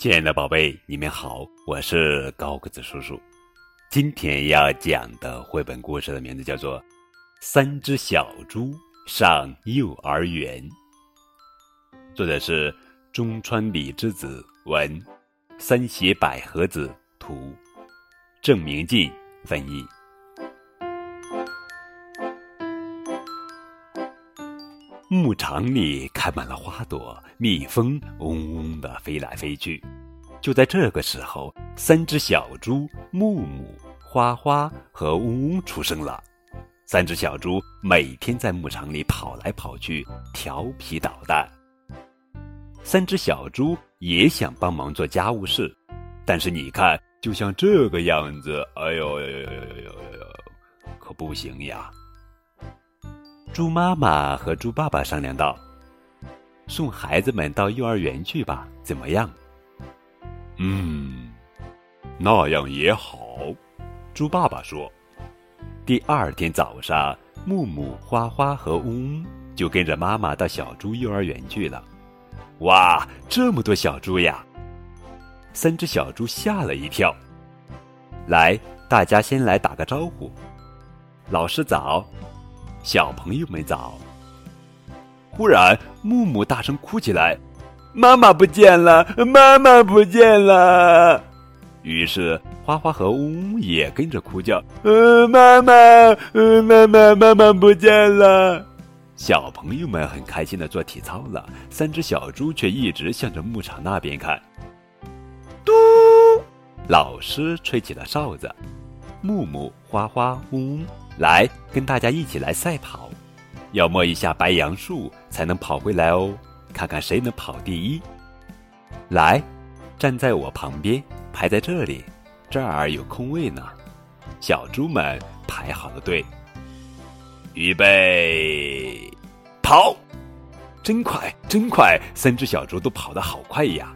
亲爱的宝贝，你们好，我是高个子叔叔。今天要讲的绘本故事的名字叫做《三只小猪上幼儿园》，作者是中川里之子文，三写百合子图，郑明进翻译。牧场里开满了花朵，蜜蜂嗡嗡的飞来飞去。就在这个时候，三只小猪木木、花花和嗡嗡出生了。三只小猪每天在牧场里跑来跑去，调皮捣蛋。三只小猪也想帮忙做家务事，但是你看，就像这个样子，哎呦呦呦呦呦呦呦，可不行呀！猪妈妈和猪爸爸商量道：“送孩子们到幼儿园去吧，怎么样？”“嗯，那样也好。”猪爸爸说。第二天早上，木木、花花和嗡嗡就跟着妈妈到小猪幼儿园去了。哇，这么多小猪呀！三只小猪吓了一跳。来，大家先来打个招呼。老师早。小朋友们早！忽然，木木大声哭起来：“妈妈不见了！妈妈不见了！”于是，花花和嗡嗡也跟着哭叫：“呃，妈妈，呃，妈妈，妈妈不见了！”小朋友们很开心的做体操了，三只小猪却一直向着牧场那边看。嘟！老师吹起了哨子，木木、花花、嗡嗡。来，跟大家一起来赛跑，要摸一下白杨树才能跑回来哦。看看谁能跑第一。来，站在我旁边，排在这里，这儿有空位呢。小猪们排好了队，预备，跑！真快，真快！三只小猪都跑得好快呀。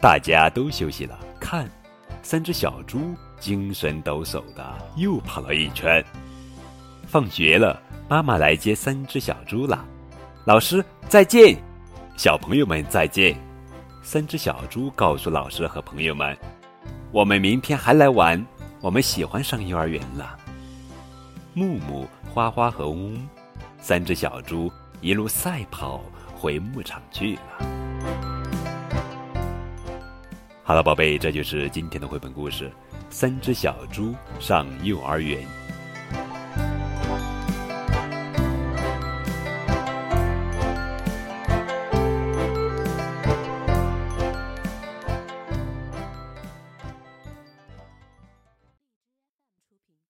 大家都休息了，看，三只小猪精神抖擞的又跑了一圈。放学了，妈妈来接三只小猪了。老师再见，小朋友们再见。三只小猪告诉老师和朋友们：“我们明天还来玩，我们喜欢上幼儿园了。”木木、花花和嗡嗡三只小猪一路赛跑回牧场去了。好了，宝贝，这就是今天的绘本故事《三只小猪上幼儿园》。